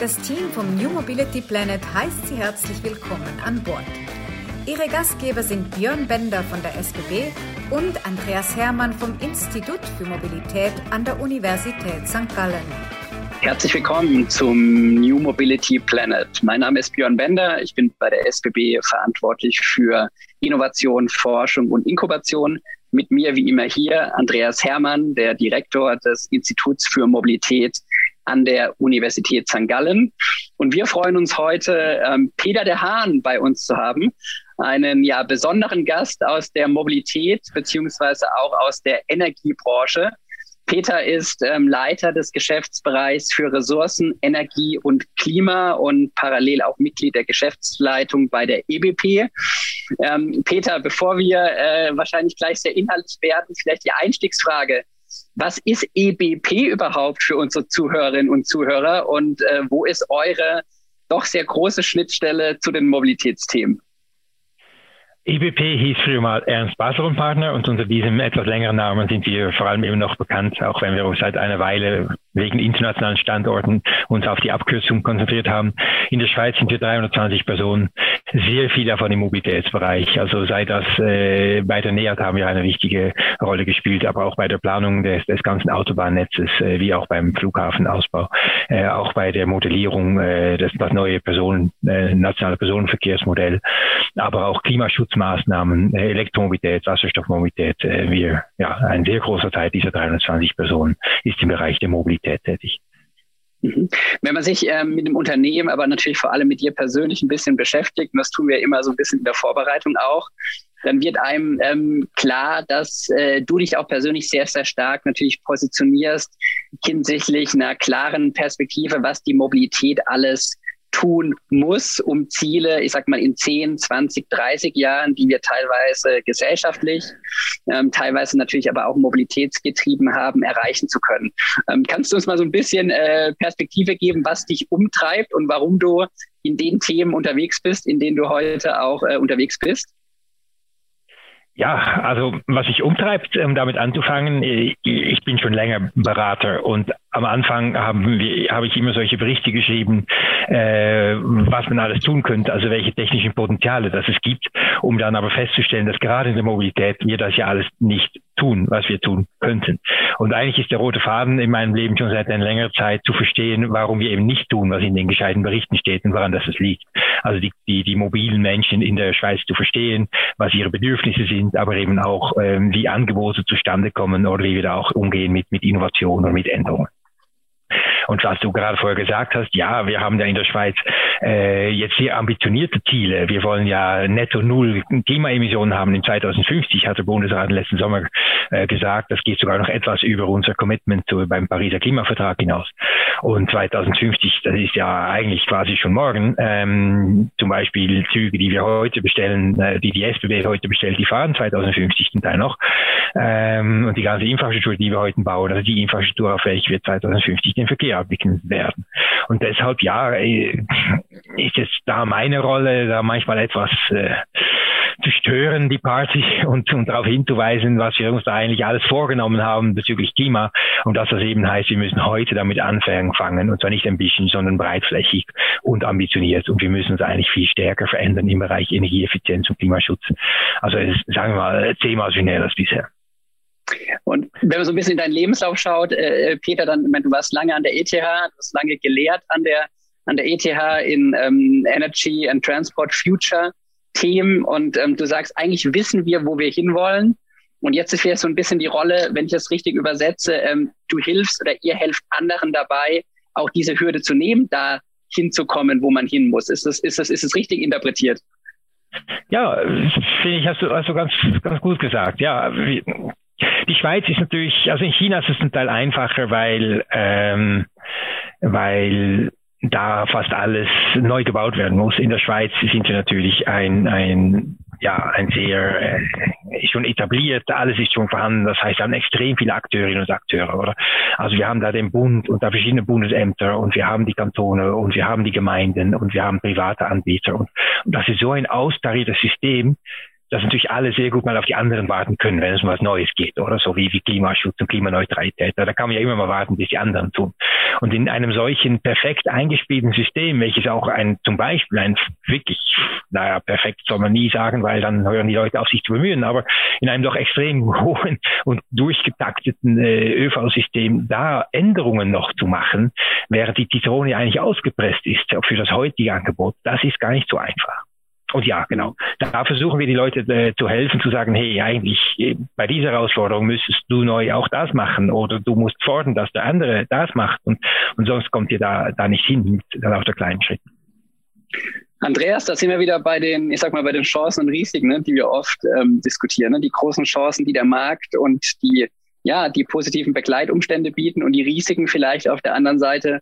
Das Team vom New Mobility Planet heißt Sie herzlich willkommen an Bord. Ihre Gastgeber sind Björn Bender von der SBB und Andreas Hermann vom Institut für Mobilität an der Universität St. Gallen. Herzlich willkommen zum New Mobility Planet. Mein Name ist Björn Bender. Ich bin bei der SBB verantwortlich für Innovation, Forschung und Inkubation. Mit mir wie immer hier Andreas Hermann, der Direktor des Instituts für Mobilität an der Universität St. Gallen. Und wir freuen uns heute, ähm, Peter de Hahn bei uns zu haben, einen ja besonderen Gast aus der Mobilität beziehungsweise auch aus der Energiebranche. Peter ist ähm, Leiter des Geschäftsbereichs für Ressourcen, Energie und Klima und parallel auch Mitglied der Geschäftsleitung bei der EBP. Ähm, Peter, bevor wir äh, wahrscheinlich gleich sehr inhaltlich werden, vielleicht die Einstiegsfrage. Was ist EBP überhaupt für unsere Zuhörerinnen und Zuhörer und äh, wo ist eure doch sehr große Schnittstelle zu den Mobilitätsthemen? EBP hieß früher mal Ernst Basel und Partner und unter diesem etwas längeren Namen sind wir vor allem immer noch bekannt, auch wenn wir uns seit einer Weile wegen internationalen Standorten uns auf die Abkürzung konzentriert haben. In der Schweiz sind wir 320 Personen, sehr viel davon im Mobilitätsbereich. Also seit das äh, bei der NEAT haben wir eine wichtige Rolle gespielt, aber auch bei der Planung des, des ganzen Autobahnnetzes, äh, wie auch beim Flughafenausbau, äh, auch bei der Modellierung äh, des das neue Personen, äh, nationale Personenverkehrsmodell, aber auch Klimaschutzmaßnahmen, äh, Elektromobilität, Wasserstoffmobilität. Äh, wir, ja, ein sehr großer Teil dieser 320 Personen ist im Bereich der Mobilität tätig. Mhm. Wenn man sich äh, mit dem Unternehmen, aber natürlich vor allem mit dir persönlich ein bisschen beschäftigt, und das tun wir immer so ein bisschen in der Vorbereitung auch, dann wird einem ähm, klar, dass äh, du dich auch persönlich sehr, sehr stark natürlich positionierst hinsichtlich einer klaren Perspektive, was die Mobilität alles tun muss, um Ziele, ich sag mal, in 10, 20, 30 Jahren, die wir teilweise gesellschaftlich, ähm, teilweise natürlich aber auch mobilitätsgetrieben haben, erreichen zu können. Ähm, kannst du uns mal so ein bisschen äh, Perspektive geben, was dich umtreibt und warum du in den Themen unterwegs bist, in denen du heute auch äh, unterwegs bist? Ja, also was mich umtreibt, um damit anzufangen, ich bin schon länger Berater und am Anfang haben wir, habe ich immer solche Berichte geschrieben, äh, was man alles tun könnte, also welche technischen Potenziale das es gibt, um dann aber festzustellen, dass gerade in der Mobilität wir das ja alles nicht tun, was wir tun könnten. Und eigentlich ist der rote Faden in meinem Leben schon seit einer längeren Zeit zu verstehen, warum wir eben nicht tun, was in den gescheiten Berichten steht und woran das liegt. Also die, die, die mobilen Menschen in der Schweiz zu verstehen, was ihre Bedürfnisse sind, aber eben auch, ähm, wie Angebote zustande kommen oder wie wir da auch umgehen mit, mit Innovation und mit Änderungen. Und was du gerade vorher gesagt hast, ja, wir haben ja in der Schweiz äh, jetzt sehr ambitionierte Ziele. Wir wollen ja netto null Klimaemissionen haben in 2050, hat der Bundesrat letzten Sommer äh, gesagt. Das geht sogar noch etwas über unser Commitment zu, beim Pariser Klimavertrag hinaus. Und 2050, das ist ja eigentlich quasi schon morgen. Ähm, zum Beispiel Züge, die wir heute bestellen, äh, die die SBB heute bestellt, die fahren 2050 zum Teil noch. Ähm, und die ganze Infrastruktur, die wir heute bauen, also die Infrastruktur, auf welche wir 2050 den Verkehr abwickeln werden. Und deshalb, ja, äh, ist es da meine Rolle, da manchmal etwas äh, zu stören, die Party, und, und darauf hinzuweisen, was wir uns da eigentlich alles vorgenommen haben bezüglich Klima und dass das eben heißt, wir müssen heute damit anfangen und zwar nicht ein bisschen, sondern breitflächig und ambitioniert und wir müssen uns eigentlich viel stärker verändern im Bereich Energieeffizienz und Klimaschutz. Also ist, sagen wir mal zehnmal schneller als bisher. Und wenn man so ein bisschen in deinen Lebenslauf schaut, äh, Peter, dann, ich meine, du warst lange an der ETH, du hast lange gelehrt an der, an der ETH in ähm, Energy and Transport Future Themen und ähm, du sagst, eigentlich wissen wir, wo wir hinwollen. Und jetzt ist vielleicht so ein bisschen die Rolle, wenn ich das richtig übersetze, ähm, du hilfst oder ihr helft anderen dabei, auch diese Hürde zu nehmen, da hinzukommen, wo man hin muss. Ist das, ist das, ist es richtig interpretiert? Ja, finde ich, hast du, hast du ganz, ganz gut gesagt. Ja, die Schweiz ist natürlich, also in China ist es zum Teil einfacher, weil, ähm, weil da fast alles neu gebaut werden muss. In der Schweiz sind wir natürlich ein, ein ja, ein sehr äh, schon etabliert, alles ist schon vorhanden. Das heißt, wir haben extrem viele Akteurinnen und Akteure, oder? Also wir haben da den Bund und da verschiedene Bundesämter und wir haben die Kantone und wir haben die Gemeinden und wir haben private Anbieter und, und das ist so ein austariertes System, dass natürlich alle sehr gut mal auf die anderen warten können, wenn es um was Neues geht, oder so wie, wie Klimaschutz und Klimaneutralität. Da kann man ja immer mal warten, bis die anderen tun. Und in einem solchen perfekt eingespielten System, welches auch ein, zum Beispiel ein wirklich, naja, perfekt soll man nie sagen, weil dann hören die Leute auf sich zu bemühen, aber in einem doch extrem hohen und durchgetakteten äh, ÖV-System da Änderungen noch zu machen, während die Zitrone eigentlich ausgepresst ist für das heutige Angebot, das ist gar nicht so einfach. Und ja, genau. Da versuchen wir die Leute äh, zu helfen, zu sagen, hey, eigentlich äh, bei dieser Herausforderung müsstest du neu auch das machen oder du musst fordern, dass der andere das macht und, und sonst kommt ihr da, da nicht hin dann auch der kleinen Schritt. Andreas, da sind wir wieder bei den, ich sag mal, bei den Chancen und Risiken, ne, die wir oft ähm, diskutieren. Ne? Die großen Chancen, die der Markt und die, ja, die positiven Begleitumstände bieten und die Risiken vielleicht auf der anderen Seite,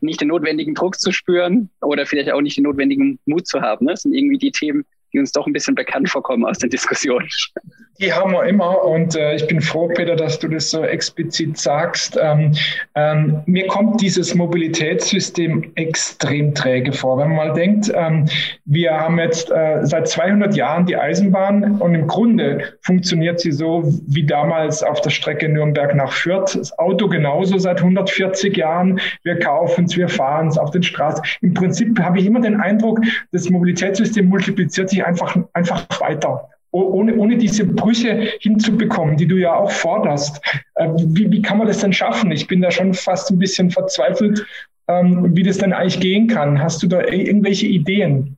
nicht den notwendigen Druck zu spüren oder vielleicht auch nicht den notwendigen Mut zu haben. Ne? Das sind irgendwie die Themen, die uns doch ein bisschen bekannt vorkommen aus den Diskussionen. Die haben wir immer und äh, ich bin froh, Peter, dass du das so explizit sagst. Ähm, ähm, mir kommt dieses Mobilitätssystem extrem träge vor. Wenn man mal denkt, ähm, wir haben jetzt äh, seit 200 Jahren die Eisenbahn und im Grunde funktioniert sie so wie damals auf der Strecke Nürnberg nach Fürth. Das Auto genauso seit 140 Jahren. Wir kaufen es, wir fahren es auf den Straßen. Im Prinzip habe ich immer den Eindruck, das Mobilitätssystem multipliziert sich einfach, einfach weiter ohne, ohne diese Brüche hinzubekommen, die du ja auch forderst. Äh, wie, wie kann man das denn schaffen? Ich bin da schon fast ein bisschen verzweifelt, ähm, wie das denn eigentlich gehen kann. Hast du da irgendwelche Ideen?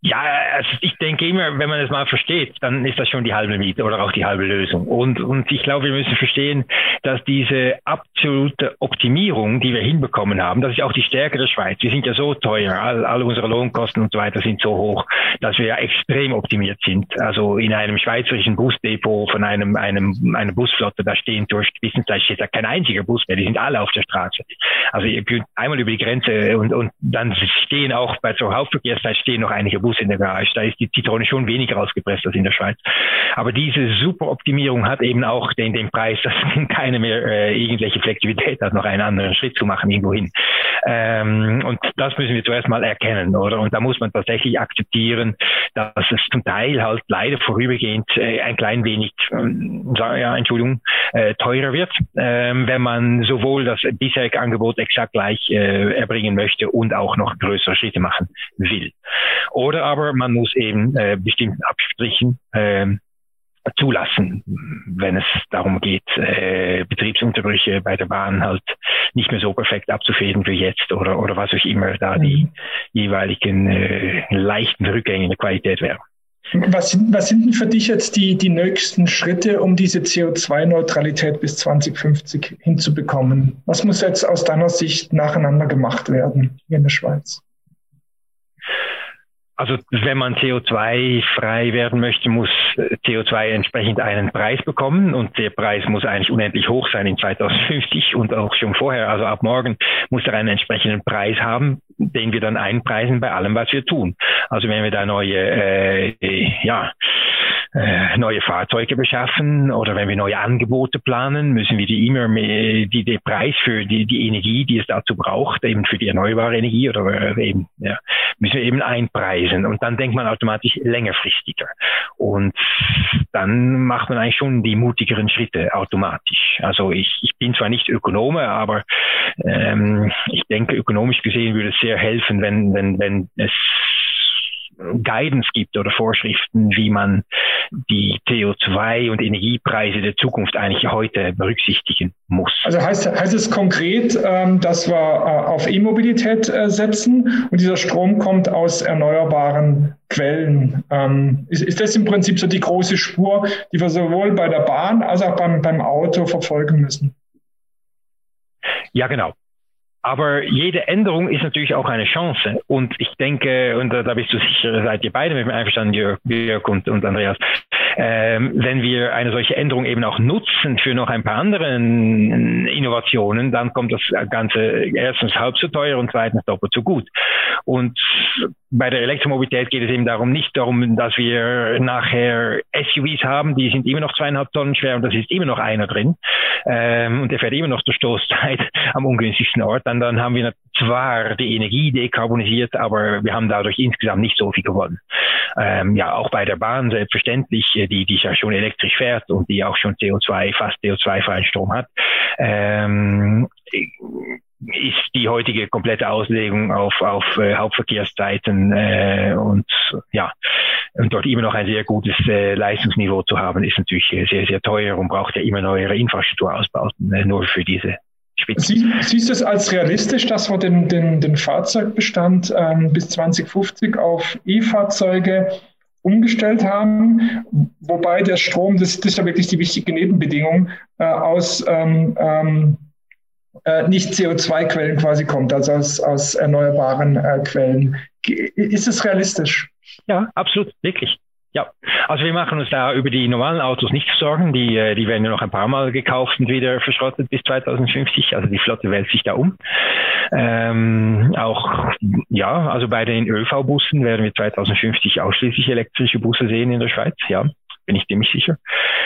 Ja, also ich denke immer, wenn man es mal versteht, dann ist das schon die halbe Miete oder auch die halbe Lösung. Und, und ich glaube, wir müssen verstehen, dass diese absolute Optimierung, die wir hinbekommen haben, das ist auch die Stärke der Schweiz. Wir sind ja so teuer, all, all unsere Lohnkosten und so weiter sind so hoch, dass wir ja extrem optimiert sind. Also in einem schweizerischen Busdepot von einem, einem, einer Busflotte, da stehen durch Wissenszeit steht kein einziger Bus mehr, die sind alle auf der Straße. Also ihr könnt einmal über die Grenze und, und dann stehen auch bei zur Hauptverkehrszeit stehen noch einige Busse Bus in der Garage. Da ist die Zitrone schon weniger ausgepresst als in der Schweiz. Aber diese Superoptimierung hat eben auch den, den Preis, dass keine mehr äh, irgendwelche Flexibilität hat, noch einen anderen Schritt zu machen irgendwo hin. Ähm, und das müssen wir zuerst mal erkennen, oder? Und da muss man tatsächlich akzeptieren, dass es zum Teil halt leider vorübergehend äh, ein klein wenig, äh, ja, Entschuldigung, äh, teurer wird, äh, wenn man sowohl das bisherige Angebot exakt gleich äh, erbringen möchte und auch noch größere Schritte machen will. Oder aber man muss eben äh, bestimmten Abstrichen äh, zulassen, wenn es darum geht, äh, Betriebsunterbrüche bei der Bahn halt nicht mehr so perfekt abzufäden wie jetzt oder, oder was auch immer da mhm. die jeweiligen äh, leichten Rückgänge in der Qualität wären. Was sind, was sind denn für dich jetzt die, die nächsten Schritte, um diese CO2-Neutralität bis 2050 hinzubekommen? Was muss jetzt aus deiner Sicht nacheinander gemacht werden hier in der Schweiz? Also wenn man CO2-frei werden möchte, muss CO2 entsprechend einen Preis bekommen und der Preis muss eigentlich unendlich hoch sein in 2050 und auch schon vorher. Also ab morgen muss er einen entsprechenden Preis haben, den wir dann einpreisen bei allem, was wir tun. Also wenn wir da neue, äh, ja, neue Fahrzeuge beschaffen oder wenn wir neue Angebote planen, müssen wir die immer mehr, die, die Preis für die, die Energie, die es dazu braucht, eben für die erneuerbare Energie oder eben, ja, müssen wir eben einpreisen. Und dann denkt man automatisch längerfristiger. Und dann macht man eigentlich schon die mutigeren Schritte automatisch. Also ich, ich bin zwar nicht Ökonome, aber ähm, ich denke, ökonomisch gesehen würde es sehr helfen, wenn, wenn, wenn es Guidance gibt oder Vorschriften, wie man die CO2 und Energiepreise der Zukunft eigentlich heute berücksichtigen muss. Also heißt, heißt es konkret, ähm, dass wir äh, auf E-Mobilität äh, setzen und dieser Strom kommt aus erneuerbaren Quellen. Ähm, ist, ist das im Prinzip so die große Spur, die wir sowohl bei der Bahn als auch beim, beim Auto verfolgen müssen? Ja, genau. Aber jede Änderung ist natürlich auch eine Chance. Und ich denke, und da, da bist du sicher, seid ihr beide mit mir einverstanden, Jörg, Jörg und, und Andreas, ähm, wenn wir eine solche Änderung eben auch nutzen für noch ein paar andere Innovationen, dann kommt das Ganze erstens halb so teuer und zweitens doppelt so gut. Und bei der Elektromobilität geht es eben darum, nicht darum, dass wir nachher SUVs haben, die sind immer noch zweieinhalb Tonnen schwer und das ist immer noch einer drin ähm, und der fährt immer noch zur Stoßzeit am ungünstigsten Ort. Dann, dann haben wir zwar die Energie dekarbonisiert, aber wir haben dadurch insgesamt nicht so viel gewonnen. Ähm, ja, auch bei der Bahn selbstverständlich, äh, die, die ja schon elektrisch fährt und die auch schon CO2, fast CO2-freien Strom hat. Ähm, ist die heutige komplette Auslegung auf, auf äh, Hauptverkehrszeiten äh, und ja, und dort immer noch ein sehr gutes äh, Leistungsniveau zu haben, ist natürlich sehr, sehr teuer und braucht ja immer neuere Infrastrukturausbauten, äh, nur für diese Sie, siehst du es als realistisch, dass wir den, den, den Fahrzeugbestand ähm, bis 2050 auf E-Fahrzeuge umgestellt haben, wobei der Strom, das, das ist ja wirklich die wichtige Nebenbedingung, äh, aus ähm, ähm, äh, nicht CO2-Quellen quasi kommt, also aus, aus erneuerbaren äh, Quellen. Ist es realistisch? Ja, absolut, wirklich. Ja, also wir machen uns da über die normalen Autos nicht Sorgen. Die, äh, die werden ja noch ein paar Mal gekauft und wieder verschrottet bis 2050. Also die Flotte wälzt sich da um. Ähm, auch, ja, also bei den ÖV-Bussen werden wir 2050 ausschließlich elektrische Busse sehen in der Schweiz. Ja, bin ich ziemlich sicher.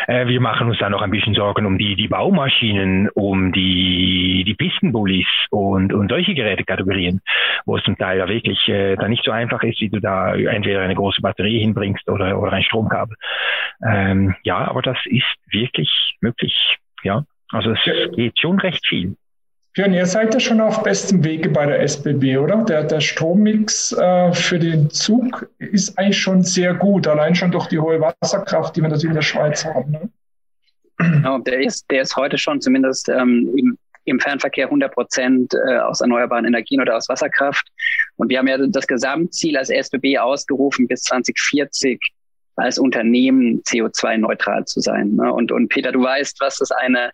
Äh, wir machen uns da noch ein bisschen Sorgen um die, die Baumaschinen, um die, die Pistenbullis und, und solche Gerätekategorien, wo es zum Teil ja wirklich äh, da nicht so einfach ist, wie du da entweder eine große Batterie hinbringst oder, oder ein Stromkabel. Ähm, ja, aber das ist wirklich möglich. Ja, also es geht schon recht viel. Björn, ihr seid ja schon auf bestem Wege bei der SBB, oder? Der, der Strommix äh, für den Zug ist eigentlich schon sehr gut, allein schon durch die hohe Wasserkraft, die wir natürlich in der Schweiz haben. Ne? Genau, der ist, der ist heute schon zumindest ähm, im, im Fernverkehr 100 Prozent äh, aus erneuerbaren Energien oder aus Wasserkraft. Und wir haben ja das Gesamtziel als SBB ausgerufen, bis 2040 als Unternehmen CO2-neutral zu sein. Ne? Und, und Peter, du weißt, was das eine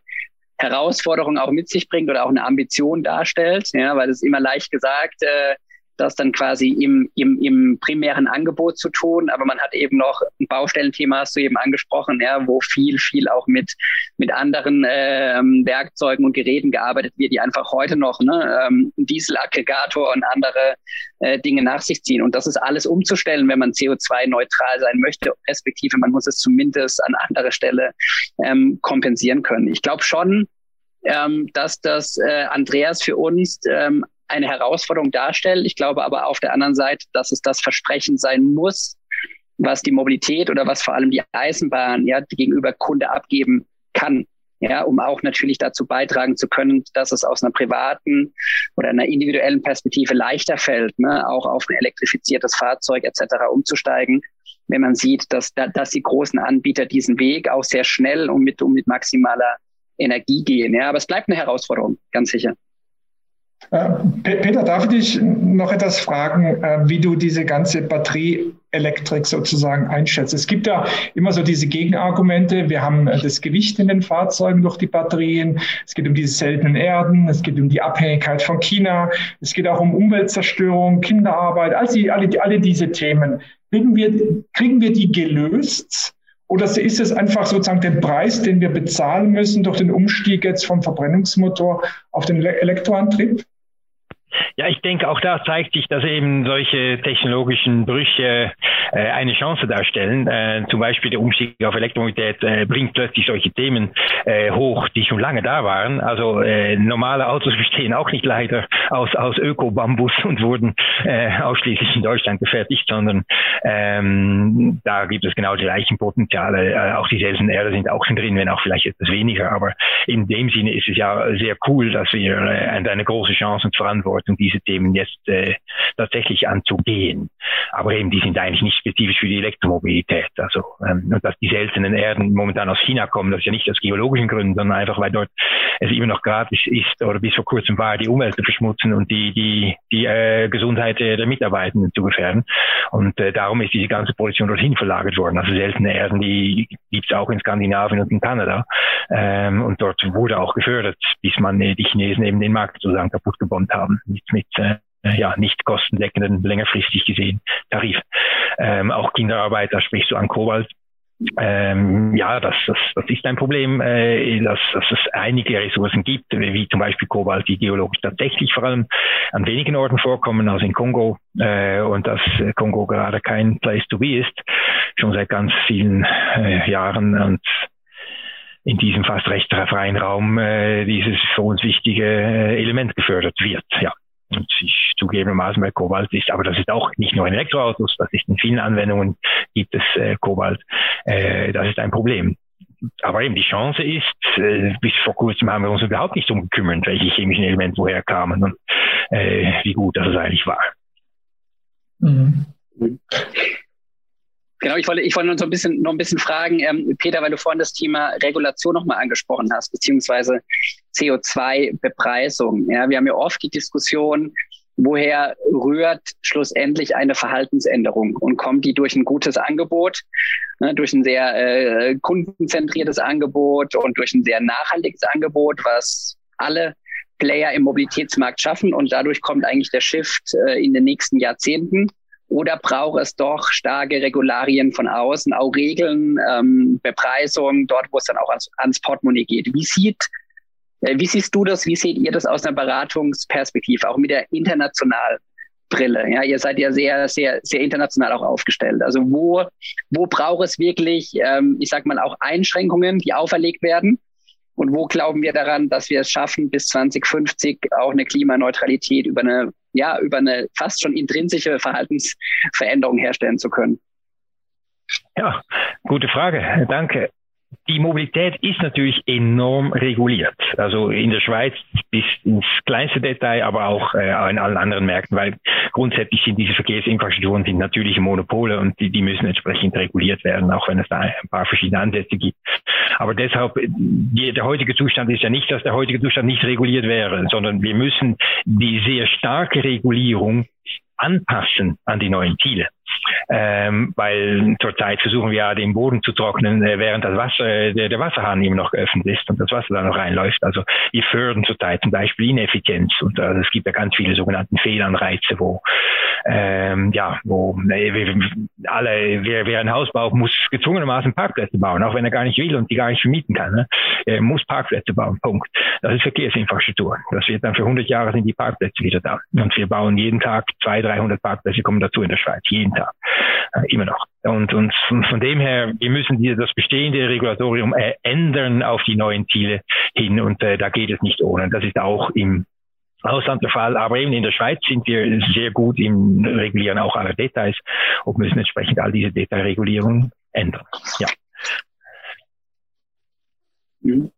Herausforderung auch mit sich bringt oder auch eine Ambition darstellt, ja, weil es immer leicht gesagt, äh, das dann quasi im, im, im primären Angebot zu tun. Aber man hat eben noch ein Baustellenthema, hast du eben angesprochen, ja, wo viel, viel auch mit, mit anderen ähm, Werkzeugen und Geräten gearbeitet wird, die einfach heute noch ne, ähm, Dieselaggregator und andere äh, Dinge nach sich ziehen. Und das ist alles umzustellen, wenn man CO2-neutral sein möchte, respektive man muss es zumindest an anderer Stelle ähm, kompensieren können. Ich glaube schon, ähm, dass das äh, Andreas für uns ähm, eine Herausforderung darstellt. Ich glaube aber auf der anderen Seite, dass es das Versprechen sein muss, was die Mobilität oder was vor allem die Eisenbahn ja gegenüber Kunde abgeben kann. Ja, um auch natürlich dazu beitragen zu können, dass es aus einer privaten oder einer individuellen Perspektive leichter fällt, ne, auch auf ein elektrifiziertes Fahrzeug etc. umzusteigen, wenn man sieht, dass, dass die großen Anbieter diesen Weg auch sehr schnell und mit, und mit maximaler Energie gehen. Ja, aber es bleibt eine Herausforderung, ganz sicher. Äh, Peter, darf ich dich noch etwas fragen, äh, wie du diese ganze Batterieelektrik sozusagen einschätzt? Es gibt ja immer so diese Gegenargumente. Wir haben äh, das Gewicht in den Fahrzeugen durch die Batterien. Es geht um diese seltenen Erden. Es geht um die Abhängigkeit von China. Es geht auch um Umweltzerstörung, Kinderarbeit, also alle, alle diese Themen. Kriegen wir, kriegen wir die gelöst? Oder ist es einfach sozusagen der Preis, den wir bezahlen müssen durch den Umstieg jetzt vom Verbrennungsmotor auf den Elektroantrieb? Ja, ich denke, auch da zeigt sich, dass eben solche technologischen Brüche äh, eine Chance darstellen. Äh, zum Beispiel der Umstieg auf Elektromobilität äh, bringt plötzlich solche Themen äh, hoch, die schon lange da waren. Also äh, normale Autos bestehen auch nicht leider aus, aus Öko-Bambus und wurden äh, ausschließlich in Deutschland gefertigt, sondern ähm, da gibt es genau die gleichen Potenziale. Auch die seltenen Erde sind auch schon drin, wenn auch vielleicht etwas weniger. Aber in dem Sinne ist es ja sehr cool, dass wir eine große Chance und Verantwortung diese Themen jetzt äh, tatsächlich anzugehen. Aber eben, die sind eigentlich nicht spezifisch für die Elektromobilität. Also, ähm, und dass die seltenen Erden momentan aus China kommen, das ist ja nicht aus geologischen Gründen, sondern einfach, weil dort es immer noch gratis ist oder bis vor kurzem war, die Umwelt zu verschmutzen und die, die, die äh, Gesundheit der Mitarbeitenden zu gefährden. Und äh, darum ist diese ganze Produktion dorthin verlagert worden. Also seltene Erden, die gibt es auch in Skandinavien und in Kanada. Ähm, und dort wurde auch gefördert, bis man äh, die Chinesen eben den Markt sozusagen kaputt gebombt haben mit, mit äh, ja, nicht kostendeckenden, längerfristig gesehen Tarif. Ähm, auch Kinderarbeit, da sprichst du an Kobalt. Ähm, ja, das, das, das ist ein Problem, äh, dass, dass es einige Ressourcen gibt, wie zum Beispiel Kobalt, die geologisch tatsächlich vor allem an wenigen Orten vorkommen, also in Kongo, äh, und dass Kongo gerade kein Place to be ist, schon seit ganz vielen äh, Jahren und in diesem fast recht freien Raum äh, dieses für uns wichtige äh, Element gefördert wird. Ja. Und ich zugegebenermaßen bei Kobalt ist, aber das ist auch nicht nur in Elektroautos, das ist in vielen Anwendungen gibt es äh, Kobalt. Äh, das ist ein Problem. Aber eben die Chance ist, äh, bis vor kurzem haben wir uns überhaupt nicht um gekümmert, welche chemischen Elemente woher kamen und äh, wie gut das eigentlich war. Mhm. Genau, ich wollte, ich wollte noch, so ein bisschen, noch ein bisschen fragen, ähm, Peter, weil du vorhin das Thema Regulation nochmal angesprochen hast, beziehungsweise CO2-Bepreisung. Ja, wir haben ja oft die Diskussion, woher rührt schlussendlich eine Verhaltensänderung und kommt die durch ein gutes Angebot, ne, durch ein sehr äh, kundenzentriertes Angebot und durch ein sehr nachhaltiges Angebot, was alle Player im Mobilitätsmarkt schaffen und dadurch kommt eigentlich der Shift äh, in den nächsten Jahrzehnten oder braucht es doch starke Regularien von außen, auch Regeln, ähm, Bepreisung, dort, wo es dann auch ans, ans Portemonnaie geht? Wie sieht äh, wie siehst du das? Wie seht ihr das aus einer Beratungsperspektive, auch mit der internationalen Brille? Ja, ihr seid ja sehr, sehr, sehr international auch aufgestellt. Also wo, wo braucht es wirklich, ähm, ich sag mal, auch Einschränkungen, die auferlegt werden? Und wo glauben wir daran, dass wir es schaffen, bis 2050 auch eine Klimaneutralität über eine ja, über eine fast schon intrinsische Verhaltensveränderung herstellen zu können? Ja, gute Frage. Danke. Die Mobilität ist natürlich enorm reguliert. Also in der Schweiz bis ins kleinste Detail, aber auch äh, in allen anderen Märkten, weil grundsätzlich sind diese Verkehrsinfrastrukturen sind natürliche Monopole und die, die müssen entsprechend reguliert werden, auch wenn es da ein paar verschiedene Ansätze gibt. Aber deshalb, die, der heutige Zustand ist ja nicht, dass der heutige Zustand nicht reguliert wäre, sondern wir müssen die sehr starke Regulierung anpassen an die neuen Ziele ähm, weil zurzeit versuchen wir ja den Boden zu trocknen, äh, während das Wasser, äh, der, der Wasserhahn immer noch geöffnet ist und das Wasser da noch reinläuft. Also wir fördern zurzeit zum Beispiel Ineffizienz und also es gibt ja ganz viele sogenannten Fehlanreize, wo ähm, ja, wo äh, alle, wer, wer ein Haus baut, muss gezwungenermaßen Parkplätze bauen, auch wenn er gar nicht will und die gar nicht vermieten kann. Ne? Er muss Parkplätze bauen, Punkt. Das ist Verkehrsinfrastruktur. Das wird dann für 100 Jahre sind die Parkplätze wieder da. Und wir bauen jeden Tag 200, 300 Parkplätze kommen dazu in der Schweiz, jeden Tag äh, immer noch. Und, und von, dem her, wir müssen die, das bestehende Regulatorium äh, ändern auf die neuen Ziele hin und äh, da geht es nicht ohne. Das ist auch im Ausland der Fall, aber eben in der Schweiz sind wir sehr gut im Regulieren auch aller Details und müssen entsprechend all diese Detailregulierungen ändern. Ja. Mhm.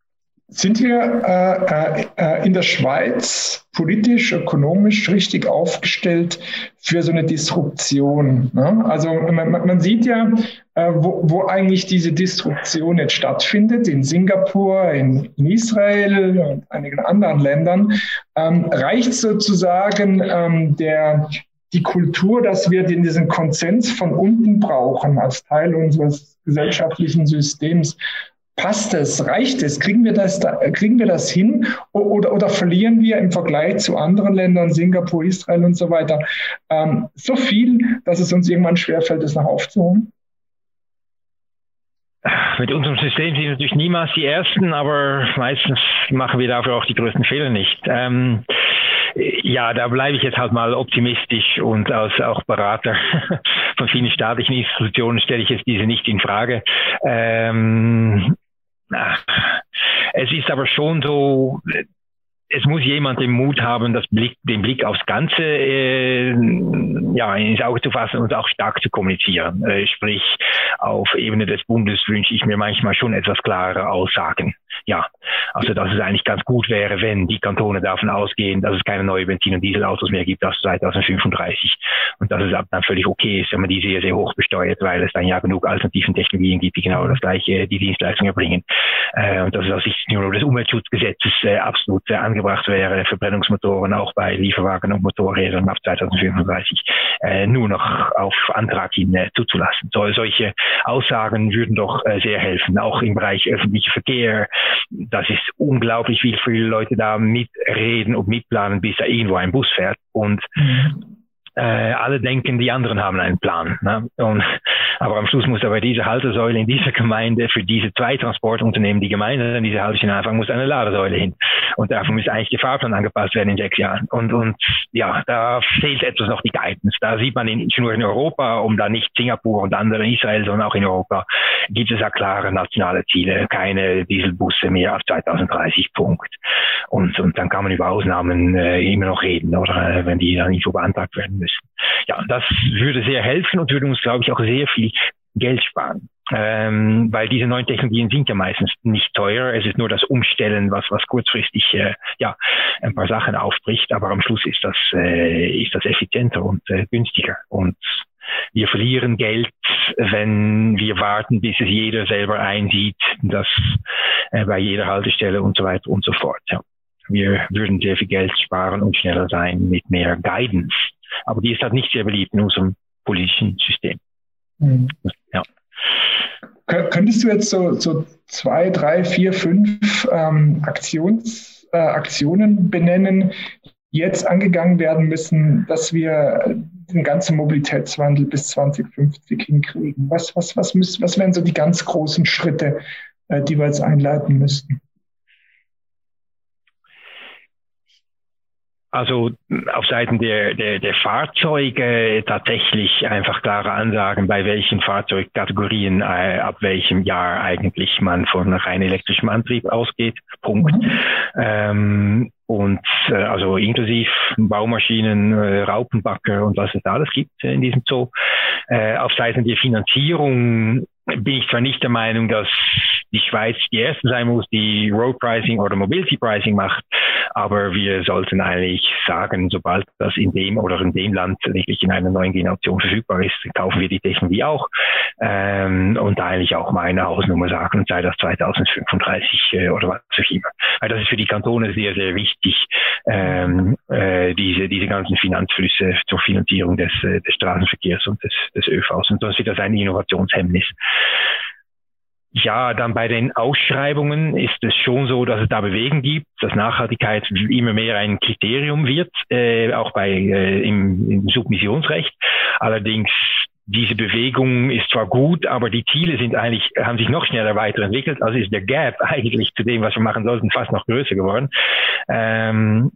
Sind wir äh, äh, in der Schweiz politisch, ökonomisch richtig aufgestellt für so eine Disruption? Ne? Also man, man, sieht ja, äh, wo, wo eigentlich diese Disruption jetzt stattfindet, in Singapur, in, in Israel und einigen anderen Ländern, ähm, reicht sozusagen ähm, der, die Kultur, dass wir diesen Konsens von unten brauchen als Teil unseres gesellschaftlichen Systems Passt es? Reicht es? Kriegen wir das, kriegen wir das hin? Oder, oder verlieren wir im Vergleich zu anderen Ländern, Singapur, Israel und so weiter, ähm, so viel, dass es uns irgendwann schwerfällt, es noch aufzuholen? Mit unserem System sind wir natürlich niemals die Ersten, aber meistens machen wir dafür auch die größten Fehler nicht. Ähm, ja, da bleibe ich jetzt halt mal optimistisch und als auch Berater von vielen staatlichen Institutionen stelle ich jetzt diese nicht in Frage. Ähm, es ist aber schon so, es muss jemand den Mut haben, Blick, den Blick aufs Ganze äh, ja, ins Auge zu fassen und auch stark zu kommunizieren. Äh, sprich, auf Ebene des Bundes wünsche ich mir manchmal schon etwas klarere Aussagen. Ja, also dass es eigentlich ganz gut wäre, wenn die Kantone davon ausgehen, dass es keine neuen Benzin- und Dieselautos mehr gibt als 2035 und dass es dann völlig okay ist, wenn man die sehr, sehr hoch besteuert, weil es dann ja genug alternativen Technologien gibt, die genau das gleiche, die Dienstleistungen erbringen. Äh, und dass es aus Sicht des Umweltschutzgesetzes äh, absolut äh, angebracht wäre, Verbrennungsmotoren auch bei Lieferwagen und Motorrädern ab 2035 äh, nur noch auf Antrag hin äh, zuzulassen. So, solche Aussagen würden doch äh, sehr helfen, auch im Bereich öffentlicher Verkehr. Das ist unglaublich, wie viele Leute da mitreden und mitplanen, bis da irgendwo ein Bus fährt. Und mhm äh, alle denken, die anderen haben einen Plan. Ne? Und, aber am Schluss muss aber diese Haltesäule in dieser Gemeinde für diese zwei Transportunternehmen, die Gemeinde an diese Haltestelle anfangen, muss eine Ladesäule hin. Und dafür muss eigentlich der Fahrplan angepasst werden in sechs Jahren. Und, und ja, da fehlt etwas noch die Guidance. Da sieht man in, nicht nur in Europa, um da nicht Singapur und andere Israel, sondern auch in Europa, gibt es ja klare nationale Ziele. Keine Dieselbusse mehr auf 2030 Punkt. Und, und dann kann man über Ausnahmen äh, immer noch reden, oder äh, wenn die dann nicht so beantragt werden müssen. Ja, das würde sehr helfen und würde uns, glaube ich, auch sehr viel Geld sparen. Ähm, weil diese neuen Technologien sind ja meistens nicht teuer. Es ist nur das Umstellen, was, was kurzfristig äh, ja, ein paar Sachen aufbricht, aber am Schluss ist das, äh, ist das effizienter und äh, günstiger. Und wir verlieren Geld, wenn wir warten, bis es jeder selber einsieht, dass äh, bei jeder Haltestelle und so weiter und so fort. Ja. Wir würden sehr viel Geld sparen und schneller sein mit mehr Guidance. Aber die ist halt nicht sehr beliebt in unserem politischen System. Mhm. Ja. Könntest du jetzt so, so zwei, drei, vier, fünf ähm, Aktions, äh, Aktionen benennen, die jetzt angegangen werden müssen, dass wir den ganzen Mobilitätswandel bis 2050 hinkriegen? Was, was, was, müssen, was wären so die ganz großen Schritte, äh, die wir jetzt einleiten müssten? Also auf Seiten der, der, der Fahrzeuge tatsächlich einfach klare Ansagen, bei welchen Fahrzeugkategorien äh, ab welchem Jahr eigentlich man von rein elektrischem Antrieb ausgeht. Punkt. Mhm. Ähm, und äh, also inklusiv Baumaschinen, äh, Raupenbacker und was es da alles gibt in diesem Zoo. Äh, auf Seiten der Finanzierung bin ich zwar nicht der Meinung, dass die Schweiz die erste sein muss, die Road Pricing oder Mobility Pricing macht, aber wir sollten eigentlich sagen, sobald das in dem oder in dem Land wirklich in einer neuen Generation verfügbar ist, kaufen wir die Technologie auch ähm, und eigentlich auch mal eine Hausnummer sagen, sei das 2035 äh, oder was auch immer. Weil das ist für die Kantone sehr, sehr wichtig, ähm, äh, diese, diese ganzen Finanzflüsse zur Finanzierung des, äh, des Straßenverkehrs und des, des ÖVs. Und sonst wird das ein Innovationshemmnis. Ja, dann bei den Ausschreibungen ist es schon so, dass es da Bewegen gibt, dass Nachhaltigkeit immer mehr ein Kriterium wird, äh, auch bei äh, im, im Submissionsrecht. Allerdings diese Bewegung ist zwar gut, aber die Ziele sind eigentlich, haben sich noch schneller weiterentwickelt. Also ist der Gap eigentlich zu dem, was wir machen sollten, fast noch größer geworden. Ähm,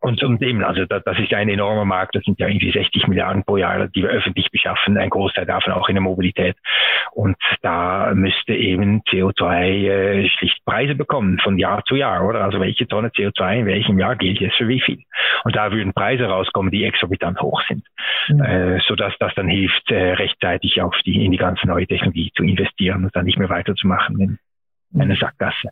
und, und eben, also das, das ist ein enormer Markt, das sind ja irgendwie 60 Milliarden pro Jahr, die wir öffentlich beschaffen, ein Großteil davon auch in der Mobilität. Und da müsste eben CO2 äh, schlicht Preise bekommen von Jahr zu Jahr, oder? Also welche Tonne CO2 in welchem Jahr gilt jetzt für wie viel? Und da würden Preise rauskommen, die exorbitant hoch sind, mhm. äh, sodass das dann hilft, äh, rechtzeitig auf die, in die ganze neue Technologie zu investieren und dann nicht mehr weiterzumachen in eine Sackgasse.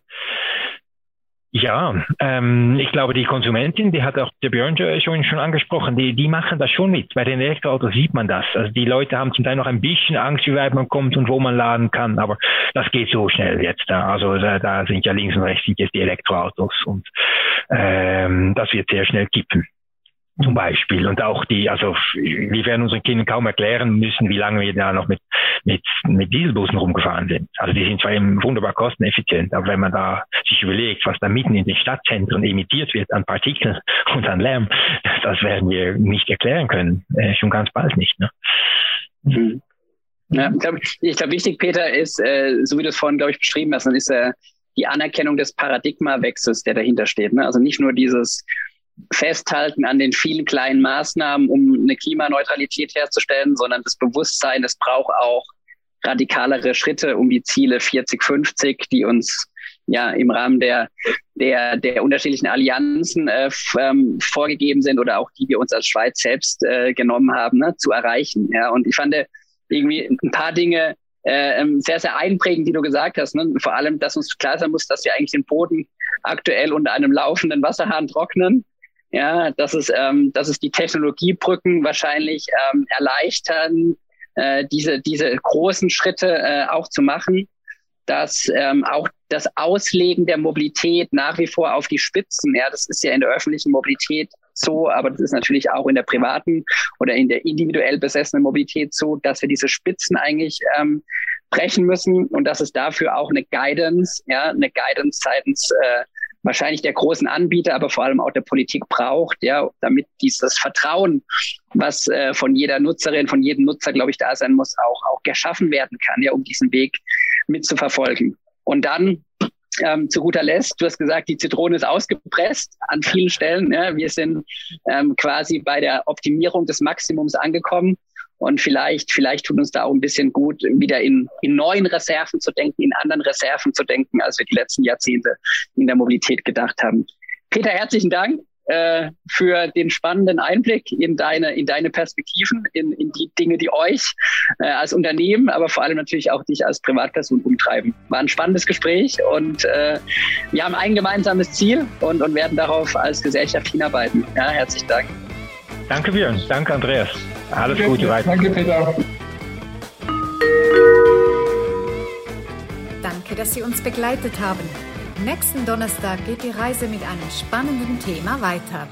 Ja, ähm, ich glaube, die Konsumentin, die hat auch der Björn schon, schon angesprochen, die, die machen das schon mit. Bei den Elektroautos sieht man das. Also die Leute haben zum Teil noch ein bisschen Angst, wie weit man kommt und wo man laden kann, aber das geht so schnell jetzt. Da. Also da, da sind ja links und rechts sind jetzt die Elektroautos und ähm, das wird sehr schnell kippen zum Beispiel. Und auch die, also wir werden unseren Kindern kaum erklären müssen, wie lange wir da noch mit, mit, mit Dieselbussen rumgefahren sind. Also die sind zwar eben wunderbar kosteneffizient, aber wenn man da sich überlegt, was da mitten in den Stadtzentren emittiert wird an Partikeln und an Lärm, das werden wir nicht erklären können. Äh, schon ganz bald nicht. Ne? Mhm. Ja, ich glaube, ich glaub, wichtig, Peter, ist, äh, so wie du es vorhin, glaube ich, beschrieben hast, dann ist äh, die Anerkennung des Paradigmawechsels, der dahinter steht. Ne? Also nicht nur dieses, festhalten an den vielen kleinen Maßnahmen, um eine Klimaneutralität herzustellen, sondern das Bewusstsein, es braucht auch radikalere Schritte, um die Ziele 40, 50, die uns ja im Rahmen der, der, der unterschiedlichen Allianzen äh, ähm, vorgegeben sind oder auch die wir uns als Schweiz selbst äh, genommen haben, ne, zu erreichen. Ja, und ich fand irgendwie ein paar Dinge äh, ähm, sehr, sehr einprägend, die du gesagt hast. Ne? Vor allem, dass uns klar sein muss, dass wir eigentlich den Boden aktuell unter einem laufenden Wasserhahn trocknen ja, dass es, ähm, dass es die Technologiebrücken wahrscheinlich ähm, erleichtern, äh, diese, diese großen Schritte äh, auch zu machen, dass ähm, auch das Auslegen der Mobilität nach wie vor auf die Spitzen, ja, das ist ja in der öffentlichen Mobilität so, aber das ist natürlich auch in der privaten oder in der individuell besessenen Mobilität so, dass wir diese Spitzen eigentlich ähm, brechen müssen und dass es dafür auch eine Guidance, ja, eine Guidance seitens äh, wahrscheinlich der großen Anbieter, aber vor allem auch der Politik braucht, ja, damit dieses Vertrauen, was äh, von jeder Nutzerin, von jedem Nutzer, glaube ich, da sein muss, auch, auch geschaffen werden kann, ja, um diesen Weg mitzuverfolgen. Und dann ähm, zu guter Letzt, du hast gesagt, die Zitrone ist ausgepresst an vielen Stellen. Ja. Wir sind ähm, quasi bei der Optimierung des Maximums angekommen. Und vielleicht, vielleicht tut uns da auch ein bisschen gut, wieder in, in neuen Reserven zu denken, in anderen Reserven zu denken, als wir die letzten Jahrzehnte in der Mobilität gedacht haben. Peter, herzlichen Dank äh, für den spannenden Einblick in deine, in deine Perspektiven, in, in die Dinge, die euch äh, als Unternehmen, aber vor allem natürlich auch dich als Privatperson umtreiben. War ein spannendes Gespräch und äh, wir haben ein gemeinsames Ziel und, und werden darauf als Gesellschaft hinarbeiten. Ja, herzlichen Dank. Danke, Björn. Danke, Andreas. Alles Danke, Gute weiter. Danke, Peter. Danke, dass Sie uns begleitet haben. Nächsten Donnerstag geht die Reise mit einem spannenden Thema weiter.